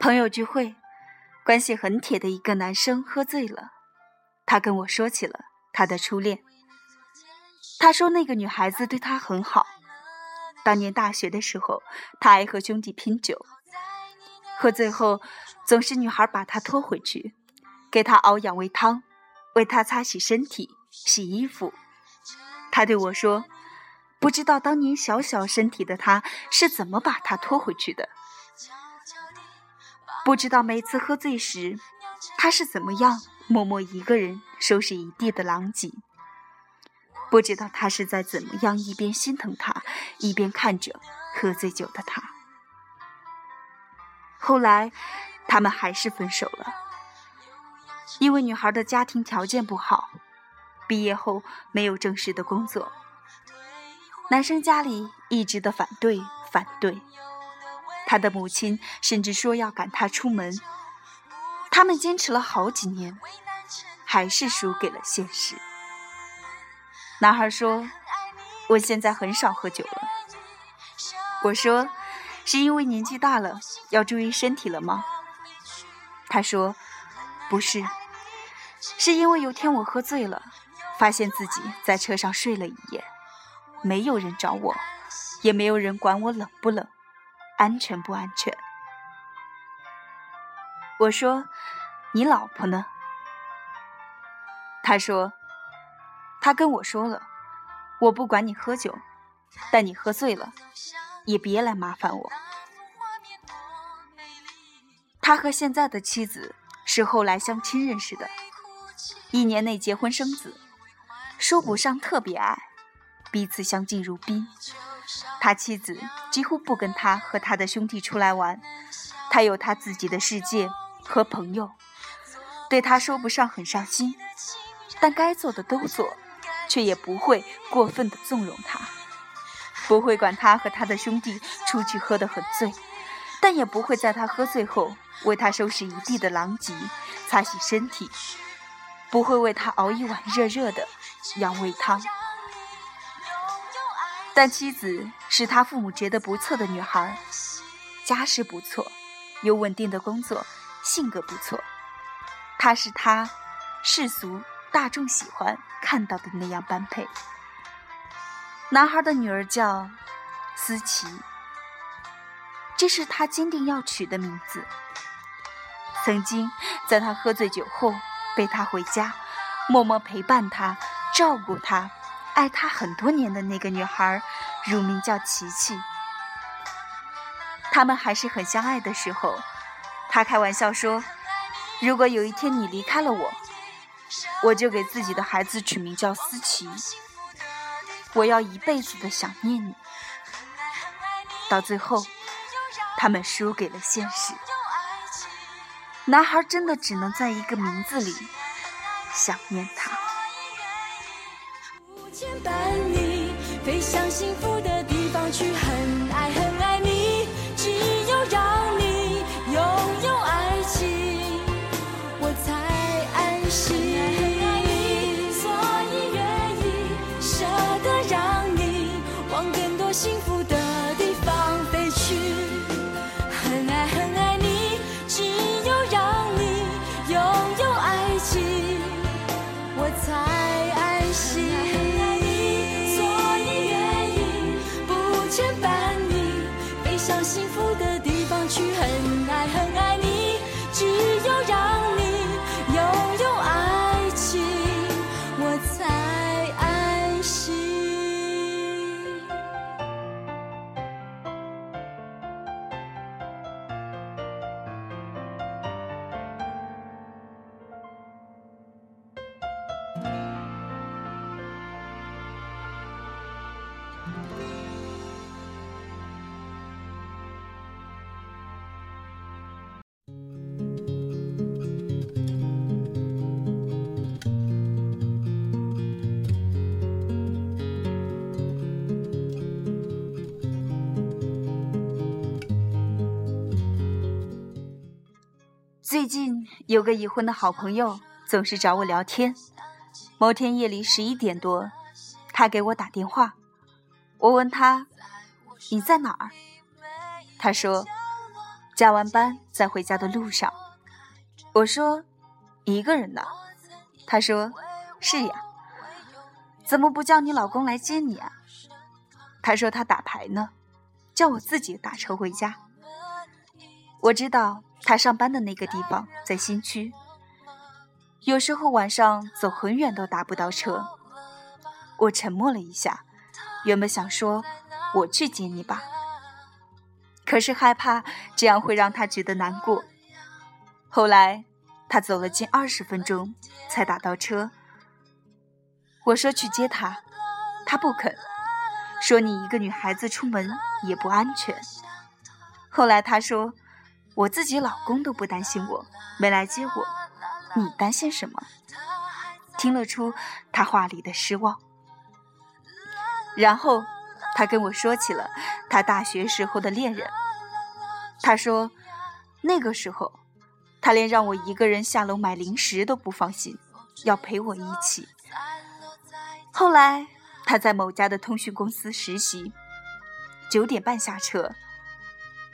朋友聚会，关系很铁的一个男生喝醉了，他跟我说起了他的初恋。他说那个女孩子对他很好，当年大学的时候，他爱和兄弟拼酒，喝醉后总是女孩把他拖回去，给他熬养胃汤，为他擦洗身体、洗衣服。他对我说。不知道当年小小身体的他是怎么把他拖回去的？不知道每次喝醉时，他是怎么样默默一个人收拾一地的狼藉？不知道他是在怎么样一边心疼他，一边看着喝醉酒的他。后来，他们还是分手了，因为女孩的家庭条件不好，毕业后没有正式的工作。男生家里一直的反对，反对，他的母亲甚至说要赶他出门。他们坚持了好几年，还是输给了现实。男孩说：“我现在很少喝酒了。”我说：“是因为年纪大了，要注意身体了吗？”他说：“不是，是因为有天我喝醉了，发现自己在车上睡了一夜。”没有人找我，也没有人管我冷不冷，安全不安全。我说：“你老婆呢？”他说：“他跟我说了，我不管你喝酒，但你喝醉了，也别来麻烦我。”他和现在的妻子是后来相亲认识的，一年内结婚生子，说不上特别爱。彼此相敬如宾，他妻子几乎不跟他和他的兄弟出来玩，他有他自己的世界和朋友，对他说不上很上心，但该做的都做，却也不会过分的纵容他，不会管他和他的兄弟出去喝得很醉，但也不会在他喝醉后为他收拾一地的狼藉，擦洗身体，不会为他熬一碗热热的养胃汤。但妻子是他父母觉得不错的女孩，家世不错，有稳定的工作，性格不错。她是他世俗大众喜欢看到的那样般配。男孩的女儿叫思琪，这是他坚定要取的名字。曾经在他喝醉酒后，背他回家，默默陪伴他，照顾他。爱他很多年的那个女孩，乳名叫琪琪。他们还是很相爱的时候，他开玩笑说：“如果有一天你离开了我，我就给自己的孩子取名叫思琪。我要一辈子的想念你。”到最后，他们输给了现实。男孩真的只能在一个名字里想念他。向幸福的地方去，很爱很爱你。只有让你拥有爱情，我才安心。很爱你所以愿意舍得让你往更多幸福最近有个已婚的好朋友，总是找我聊天。某天夜里十一点多，他给我打电话。我问他：“你在哪儿？”他说：“加完班在回家的路上，我说：“一个人呢？”他说：“是呀。”怎么不叫你老公来接你啊？他说他打牌呢，叫我自己打车回家。我知道他上班的那个地方在新区，有时候晚上走很远都打不到车。我沉默了一下，原本想说我去接你吧，可是害怕这样会让他觉得难过。后来他走了近二十分钟才打到车，我说去接他，他不肯。说你一个女孩子出门也不安全。后来他说，我自己老公都不担心我，没来接我，你担心什么？听得出他话里的失望。然后他跟我说起了他大学时候的恋人。他说，那个时候他连让我一个人下楼买零食都不放心，要陪我一起。后来。他在某家的通讯公司实习，九点半下车。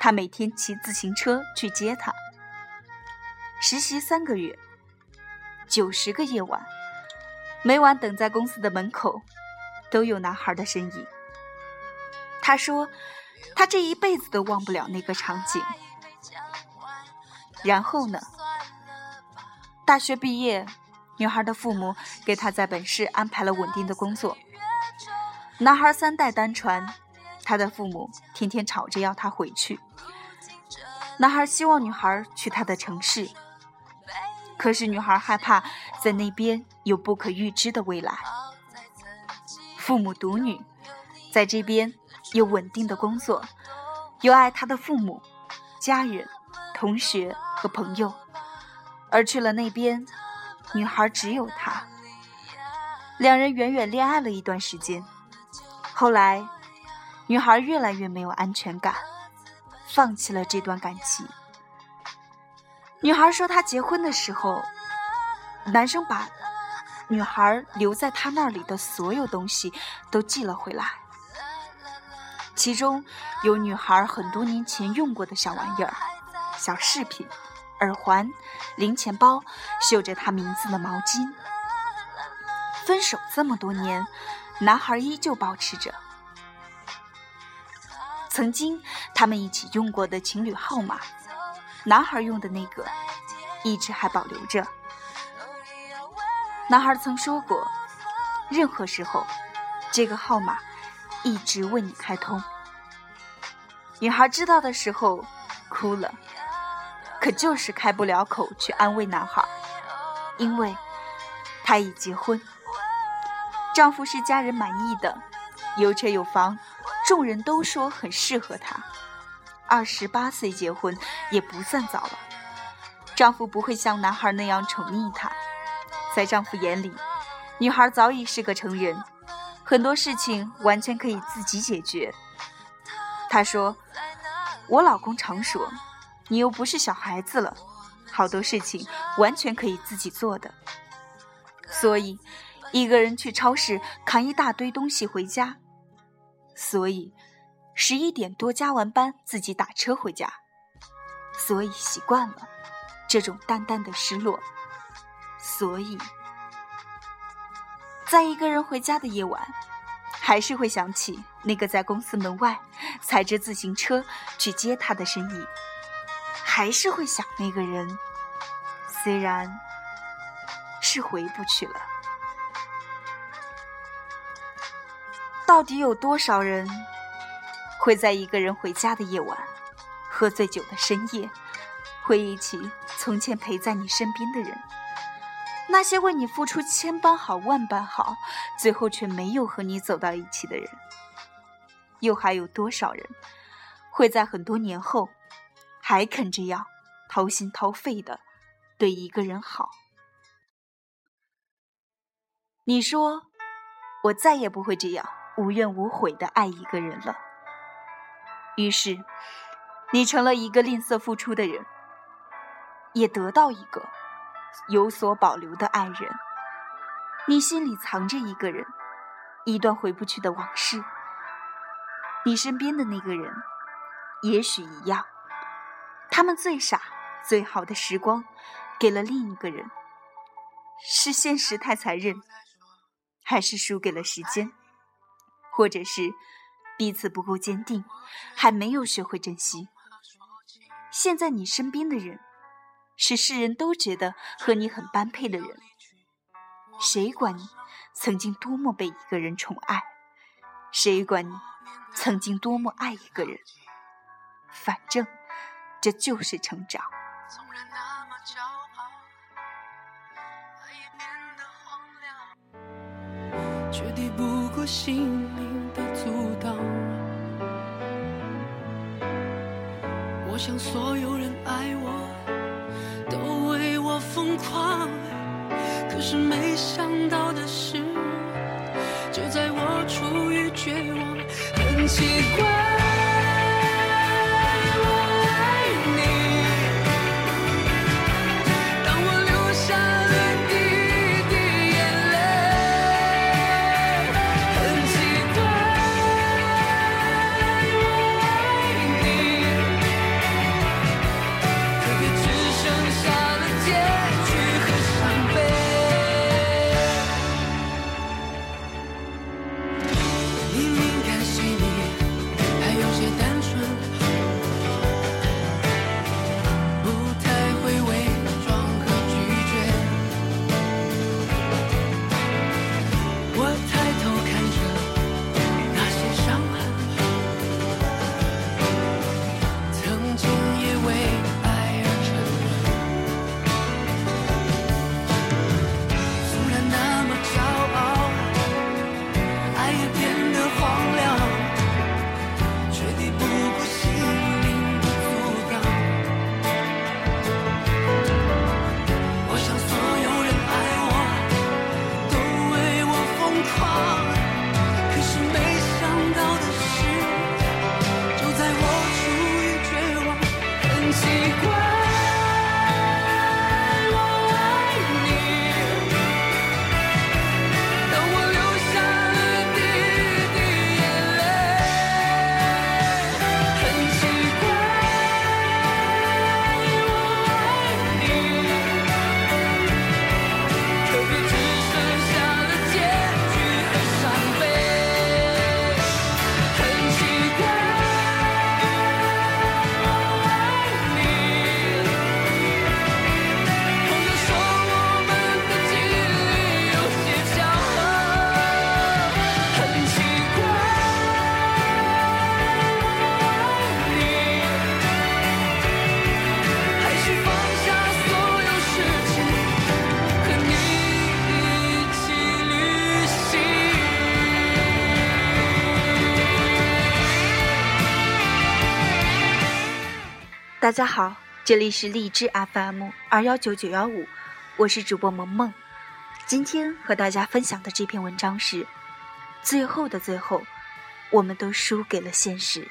他每天骑自行车去接她。实习三个月，九十个夜晚，每晚等在公司的门口，都有男孩的身影。他说，他这一辈子都忘不了那个场景。然后呢？大学毕业，女孩的父母给她在本市安排了稳定的工作。男孩三代单传，他的父母天天吵着要他回去。男孩希望女孩去他的城市，可是女孩害怕在那边有不可预知的未来。父母独女，在这边有稳定的工作，有爱她的父母、家人、同学和朋友，而去了那边，女孩只有他。两人远远恋爱了一段时间。后来，女孩越来越没有安全感，放弃了这段感情。女孩说，她结婚的时候，男生把女孩留在他那里的所有东西都寄了回来，其中有女孩很多年前用过的小玩意儿、小饰品、耳环、零钱包、绣着她名字的毛巾。分手这么多年。男孩依旧保持着曾经他们一起用过的情侣号码，男孩用的那个一直还保留着。男孩曾说过，任何时候这个号码一直为你开通。女孩知道的时候哭了，可就是开不了口去安慰男孩，因为他已结婚。丈夫是家人满意的，有车有房，众人都说很适合她。二十八岁结婚也不算早了。丈夫不会像男孩那样宠溺她，在丈夫眼里，女孩早已是个成人，很多事情完全可以自己解决。他说：“我老公常说，你又不是小孩子了，好多事情完全可以自己做的。”所以。一个人去超市扛一大堆东西回家，所以十一点多加完班自己打车回家，所以习惯了这种淡淡的失落，所以在一个人回家的夜晚，还是会想起那个在公司门外踩着自行车去接他的身影，还是会想那个人，虽然是回不去了。到底有多少人会在一个人回家的夜晚，喝醉酒的深夜，回忆起从前陪在你身边的人，那些为你付出千般好万般好，最后却没有和你走到一起的人？又还有多少人会在很多年后，还肯这样掏心掏肺的对一个人好？你说，我再也不会这样。无怨无悔的爱一个人了，于是你成了一个吝啬付出的人，也得到一个有所保留的爱人。你心里藏着一个人，一段回不去的往事。你身边的那个人，也许一样，他。们最傻、最好的时光给了另一个人，是现实太残忍，还是输给了时间，或者是彼此不够坚定，还没有学会珍惜？现在你身边的人，是世人都觉得和你很般配的人，谁管你曾经多么被一个人宠爱？谁管你曾经多么爱一个人？反正。这就是成长。却抵不过心我想所有人爱我，都为我疯狂。可是没想到的是，就在我处于绝望，很奇怪。大家好，这里是荔枝 FM 二幺九九幺五，我是主播萌萌。今天和大家分享的这篇文章是：最后的最后，我们都输给了现实。